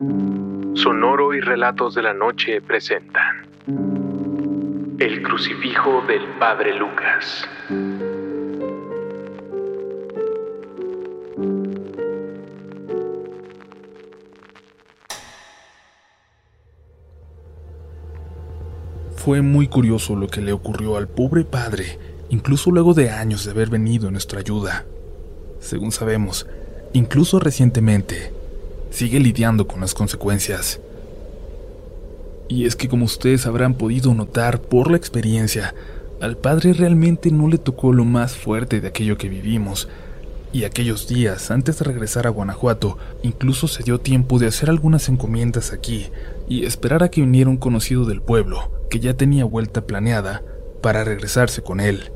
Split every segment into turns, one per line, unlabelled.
Sonoro y Relatos de la Noche presentan El crucifijo del Padre Lucas.
Fue muy curioso lo que le ocurrió al pobre padre, incluso luego de años de haber venido en nuestra ayuda. Según sabemos, incluso recientemente, sigue lidiando con las consecuencias. Y es que como ustedes habrán podido notar por la experiencia, al padre realmente no le tocó lo más fuerte de aquello que vivimos, y aquellos días antes de regresar a Guanajuato, incluso se dio tiempo de hacer algunas encomiendas aquí y esperar a que viniera un conocido del pueblo, que ya tenía vuelta planeada, para regresarse con él.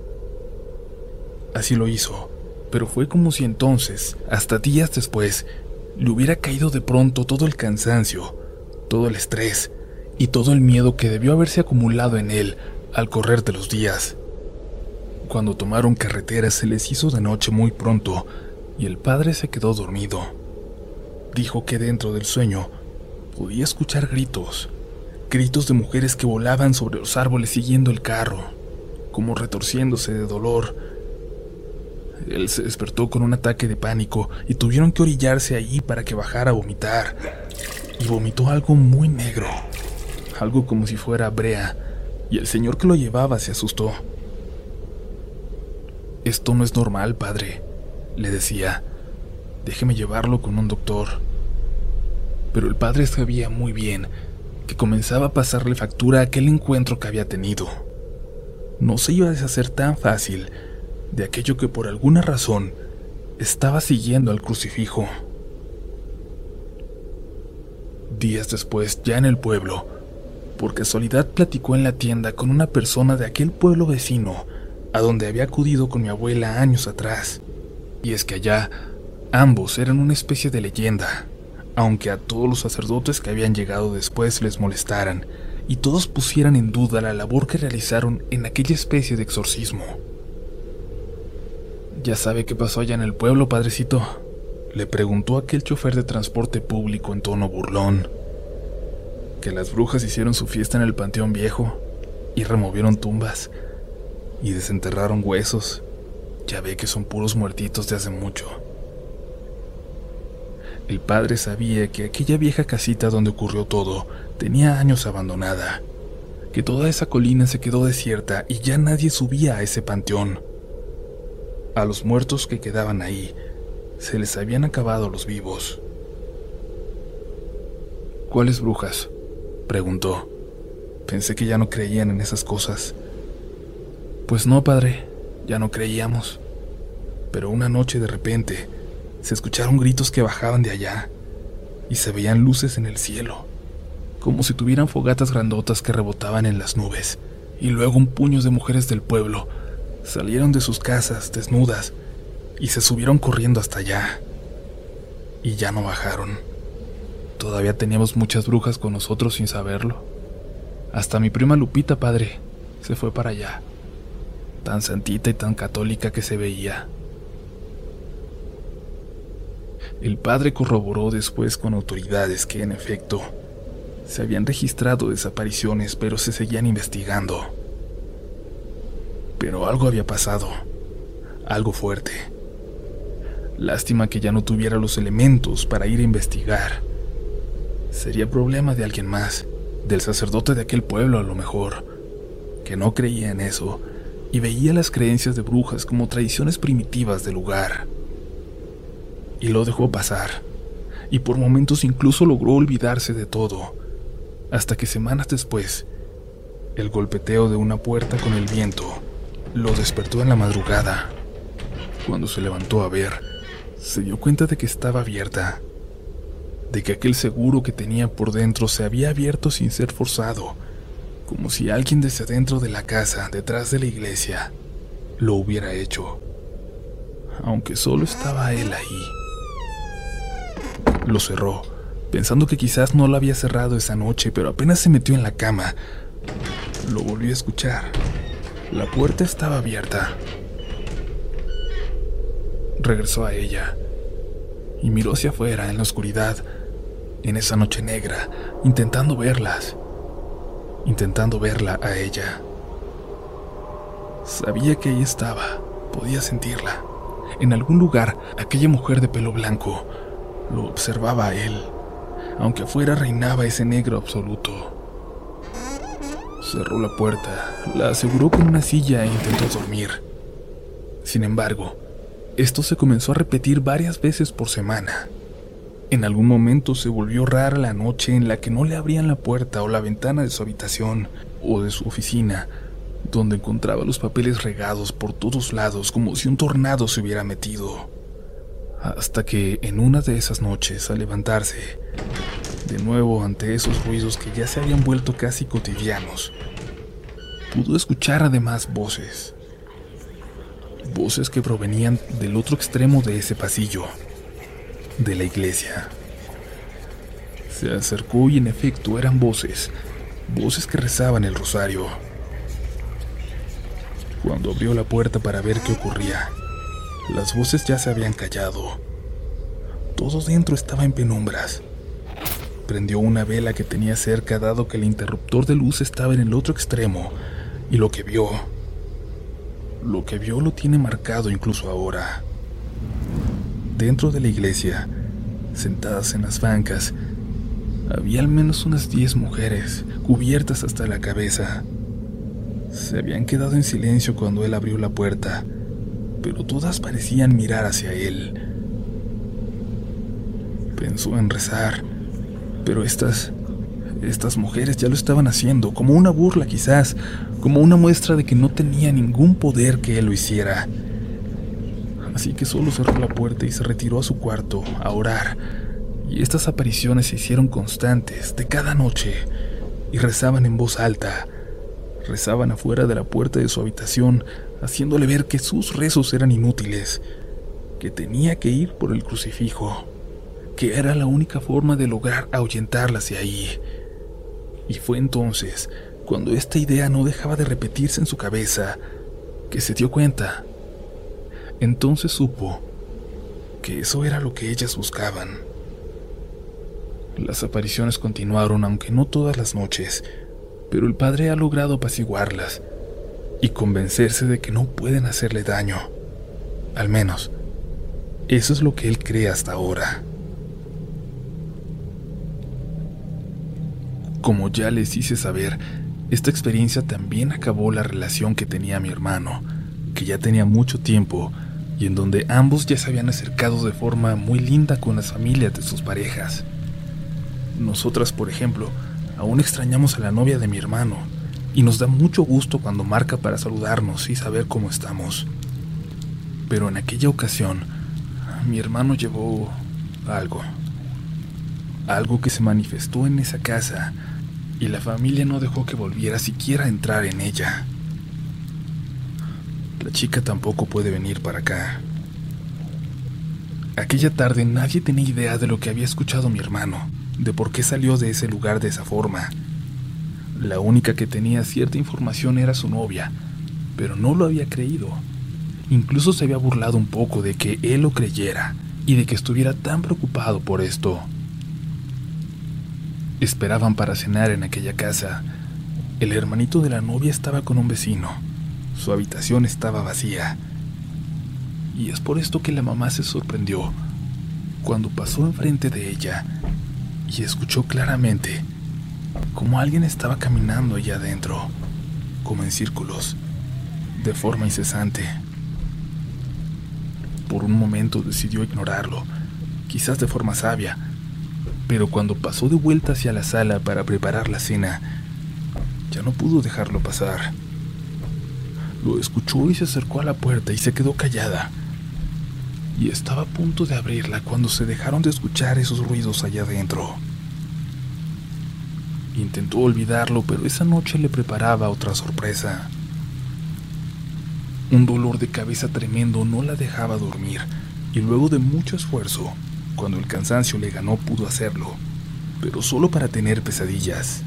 Así lo hizo, pero fue como si entonces, hasta días después, le hubiera caído de pronto todo el cansancio, todo el estrés y todo el miedo que debió haberse acumulado en él al correr de los días. Cuando tomaron carretera se les hizo de noche muy pronto y el padre se quedó dormido. Dijo que dentro del sueño podía escuchar gritos, gritos de mujeres que volaban sobre los árboles siguiendo el carro, como retorciéndose de dolor él se despertó con un ataque de pánico y tuvieron que orillarse allí para que bajara a vomitar. Y vomitó algo muy negro, algo como si fuera brea, y el señor que lo llevaba se asustó. Esto no es normal, padre, le decía. Déjeme llevarlo con un doctor. Pero el padre sabía muy bien que comenzaba a pasarle factura a aquel encuentro que había tenido. No se iba a deshacer tan fácil de aquello que por alguna razón estaba siguiendo al crucifijo. Días después, ya en el pueblo, por casualidad platicó en la tienda con una persona de aquel pueblo vecino a donde había acudido con mi abuela años atrás. Y es que allá ambos eran una especie de leyenda, aunque a todos los sacerdotes que habían llegado después les molestaran y todos pusieran en duda la labor que realizaron en aquella especie de exorcismo. ¿Ya sabe qué pasó allá en el pueblo, padrecito? Le preguntó aquel chofer de transporte público en tono burlón. Que las brujas hicieron su fiesta en el panteón viejo y removieron tumbas y desenterraron huesos. Ya ve que son puros muertitos de hace mucho. El padre sabía que aquella vieja casita donde ocurrió todo tenía años abandonada, que toda esa colina se quedó desierta y ya nadie subía a ese panteón a los muertos que quedaban ahí se les habían acabado los vivos. ¿Cuáles brujas? preguntó. Pensé que ya no creían en esas cosas. Pues no, padre, ya no creíamos. Pero una noche de repente se escucharon gritos que bajaban de allá y se veían luces en el cielo, como si tuvieran fogatas grandotas que rebotaban en las nubes, y luego un puño de mujeres del pueblo Salieron de sus casas desnudas y se subieron corriendo hasta allá. Y ya no bajaron. Todavía teníamos muchas brujas con nosotros sin saberlo. Hasta mi prima Lupita, padre, se fue para allá. Tan santita y tan católica que se veía. El padre corroboró después con autoridades que, en efecto, se habían registrado desapariciones, pero se seguían investigando. Pero algo había pasado, algo fuerte. Lástima que ya no tuviera los elementos para ir a investigar. Sería problema de alguien más, del sacerdote de aquel pueblo a lo mejor, que no creía en eso y veía las creencias de brujas como tradiciones primitivas del lugar. Y lo dejó pasar, y por momentos incluso logró olvidarse de todo, hasta que semanas después, el golpeteo de una puerta con el viento lo despertó en la madrugada. Cuando se levantó a ver, se dio cuenta de que estaba abierta, de que aquel seguro que tenía por dentro se había abierto sin ser forzado, como si alguien desde dentro de la casa, detrás de la iglesia, lo hubiera hecho, aunque solo estaba él ahí. Lo cerró, pensando que quizás no lo había cerrado esa noche, pero apenas se metió en la cama, lo volvió a escuchar la puerta estaba abierta. Regresó a ella y miró hacia afuera en la oscuridad, en esa noche negra, intentando verlas, intentando verla a ella. Sabía que ahí estaba, podía sentirla. En algún lugar, aquella mujer de pelo blanco lo observaba a él, aunque afuera reinaba ese negro absoluto. Cerró la puerta, la aseguró con una silla e intentó dormir. Sin embargo, esto se comenzó a repetir varias veces por semana. En algún momento se volvió rara la noche en la que no le abrían la puerta o la ventana de su habitación o de su oficina, donde encontraba los papeles regados por todos lados como si un tornado se hubiera metido. Hasta que en una de esas noches, al levantarse, de nuevo ante esos ruidos que ya se habían vuelto casi cotidianos, pudo escuchar además voces voces que provenían del otro extremo de ese pasillo, de la iglesia. Se acercó y en efecto eran voces, voces que rezaban el rosario. Cuando abrió la puerta para ver qué ocurría, las voces ya se habían callado. Todo dentro estaba en penumbras. Prendió una vela que tenía cerca dado que el interruptor de luz estaba en el otro extremo y lo que vio lo que vio lo tiene marcado incluso ahora. Dentro de la iglesia, sentadas en las bancas, había al menos unas diez mujeres, cubiertas hasta la cabeza. Se habían quedado en silencio cuando él abrió la puerta, pero todas parecían mirar hacia él. Pensó en rezar, pero estas estas mujeres ya lo estaban haciendo, como una burla quizás, como una muestra de que no tenía ningún poder que él lo hiciera. Así que solo cerró la puerta y se retiró a su cuarto a orar. Y estas apariciones se hicieron constantes, de cada noche, y rezaban en voz alta. Rezaban afuera de la puerta de su habitación, haciéndole ver que sus rezos eran inútiles, que tenía que ir por el crucifijo, que era la única forma de lograr ahuyentarlas de ahí. Y fue entonces, cuando esta idea no dejaba de repetirse en su cabeza, que se dio cuenta. Entonces supo que eso era lo que ellas buscaban. Las apariciones continuaron, aunque no todas las noches, pero el padre ha logrado apaciguarlas y convencerse de que no pueden hacerle daño. Al menos, eso es lo que él cree hasta ahora. Como ya les hice saber, esta experiencia también acabó la relación que tenía mi hermano, que ya tenía mucho tiempo y en donde ambos ya se habían acercado de forma muy linda con las familias de sus parejas. Nosotras, por ejemplo, aún extrañamos a la novia de mi hermano y nos da mucho gusto cuando marca para saludarnos y saber cómo estamos. Pero en aquella ocasión, mi hermano llevó algo. Algo que se manifestó en esa casa y la familia no dejó que volviera siquiera a entrar en ella. La chica tampoco puede venir para acá. Aquella tarde nadie tenía idea de lo que había escuchado mi hermano, de por qué salió de ese lugar de esa forma. La única que tenía cierta información era su novia, pero no lo había creído. Incluso se había burlado un poco de que él lo creyera y de que estuviera tan preocupado por esto. Esperaban para cenar en aquella casa. El hermanito de la novia estaba con un vecino. Su habitación estaba vacía. Y es por esto que la mamá se sorprendió cuando pasó enfrente de ella y escuchó claramente como alguien estaba caminando allá adentro, como en círculos, de forma incesante. Por un momento decidió ignorarlo, quizás de forma sabia, pero cuando pasó de vuelta hacia la sala para preparar la cena, ya no pudo dejarlo pasar. Lo escuchó y se acercó a la puerta y se quedó callada. Y estaba a punto de abrirla cuando se dejaron de escuchar esos ruidos allá adentro. Intentó olvidarlo, pero esa noche le preparaba otra sorpresa. Un dolor de cabeza tremendo no la dejaba dormir, y luego de mucho esfuerzo, cuando el cansancio le ganó pudo hacerlo, pero solo para tener pesadillas.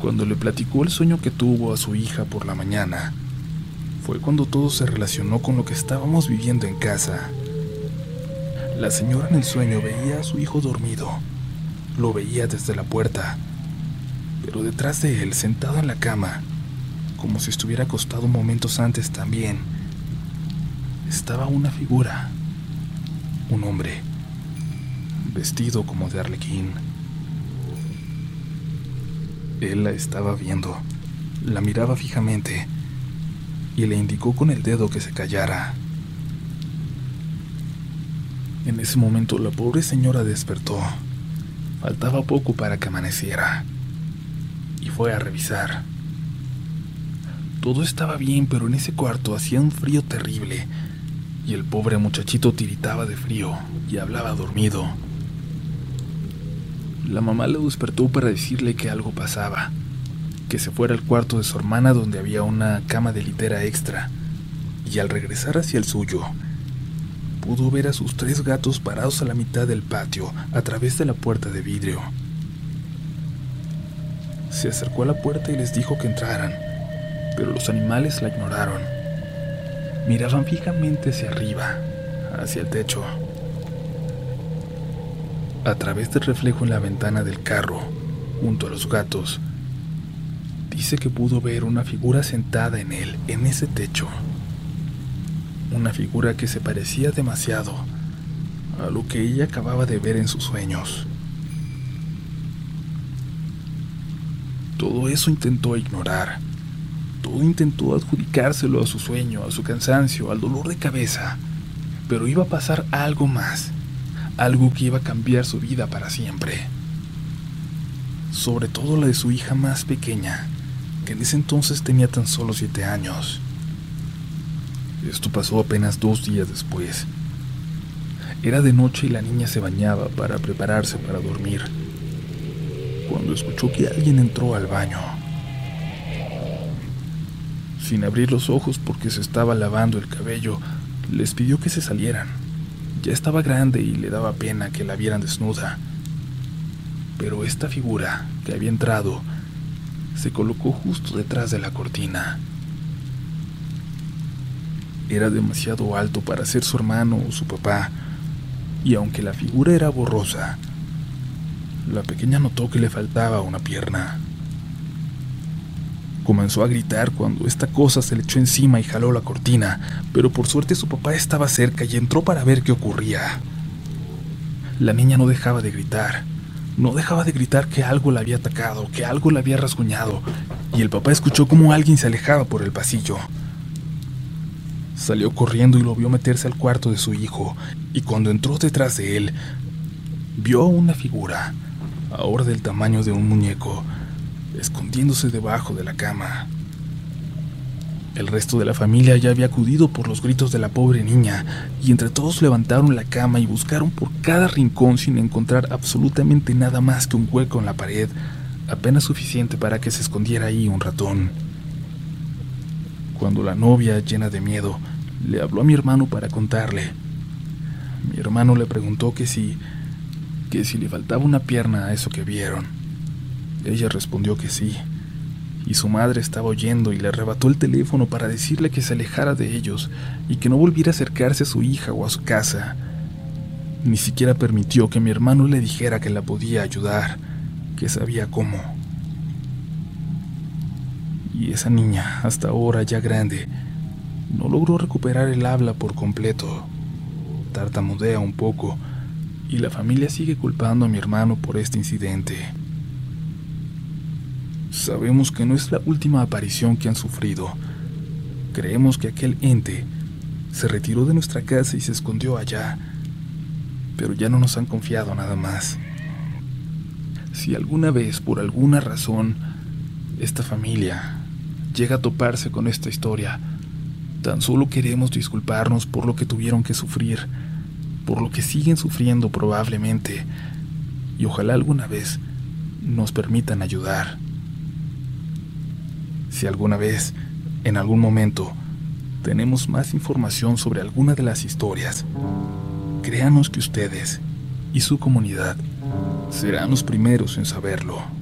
Cuando le platicó el sueño que tuvo a su hija por la mañana, fue cuando todo se relacionó con lo que estábamos viviendo en casa. La señora en el sueño veía a su hijo dormido. Lo veía desde la puerta, pero detrás de él, sentado en la cama, como si estuviera acostado momentos antes también, estaba una figura, un hombre, vestido como de arlequín. Él la estaba viendo, la miraba fijamente y le indicó con el dedo que se callara. En ese momento la pobre señora despertó. Faltaba poco para que amaneciera. Y fue a revisar. Todo estaba bien, pero en ese cuarto hacía un frío terrible. Y el pobre muchachito tiritaba de frío y hablaba dormido. La mamá le despertó para decirle que algo pasaba, que se fuera al cuarto de su hermana donde había una cama de litera extra, y al regresar hacia el suyo, pudo ver a sus tres gatos parados a la mitad del patio a través de la puerta de vidrio. Se acercó a la puerta y les dijo que entraran, pero los animales la ignoraron. Miraban fijamente hacia arriba, hacia el techo. A través del reflejo en la ventana del carro, junto a los gatos, dice que pudo ver una figura sentada en él, en ese techo una figura que se parecía demasiado a lo que ella acababa de ver en sus sueños. Todo eso intentó ignorar, todo intentó adjudicárselo a su sueño, a su cansancio, al dolor de cabeza, pero iba a pasar algo más, algo que iba a cambiar su vida para siempre. Sobre todo la de su hija más pequeña, que en ese entonces tenía tan solo siete años. Esto pasó apenas dos días después. Era de noche y la niña se bañaba para prepararse para dormir, cuando escuchó que alguien entró al baño. Sin abrir los ojos porque se estaba lavando el cabello, les pidió que se salieran. Ya estaba grande y le daba pena que la vieran desnuda. Pero esta figura que había entrado se colocó justo detrás de la cortina. Era demasiado alto para ser su hermano o su papá, y aunque la figura era borrosa, la pequeña notó que le faltaba una pierna. Comenzó a gritar cuando esta cosa se le echó encima y jaló la cortina, pero por suerte su papá estaba cerca y entró para ver qué ocurría. La niña no dejaba de gritar, no dejaba de gritar que algo la había atacado, que algo la había rasguñado, y el papá escuchó cómo alguien se alejaba por el pasillo. Salió corriendo y lo vio meterse al cuarto de su hijo, y cuando entró detrás de él, vio una figura, ahora del tamaño de un muñeco, escondiéndose debajo de la cama. El resto de la familia ya había acudido por los gritos de la pobre niña, y entre todos levantaron la cama y buscaron por cada rincón sin encontrar absolutamente nada más que un hueco en la pared, apenas suficiente para que se escondiera ahí un ratón. Cuando la novia, llena de miedo, le habló a mi hermano para contarle. Mi hermano le preguntó que si que si le faltaba una pierna a eso que vieron. Ella respondió que sí, y su madre estaba oyendo y le arrebató el teléfono para decirle que se alejara de ellos y que no volviera a acercarse a su hija o a su casa. Ni siquiera permitió que mi hermano le dijera que la podía ayudar, que sabía cómo y esa niña, hasta ahora ya grande, no logró recuperar el habla por completo. Tartamudea un poco y la familia sigue culpando a mi hermano por este incidente. Sabemos que no es la última aparición que han sufrido. Creemos que aquel ente se retiró de nuestra casa y se escondió allá, pero ya no nos han confiado nada más. Si alguna vez, por alguna razón, esta familia llega a toparse con esta historia, tan solo queremos disculparnos por lo que tuvieron que sufrir, por lo que siguen sufriendo probablemente, y ojalá alguna vez nos permitan ayudar. Si alguna vez, en algún momento, tenemos más información sobre alguna de las historias, créanos que ustedes y su comunidad serán los primeros en saberlo.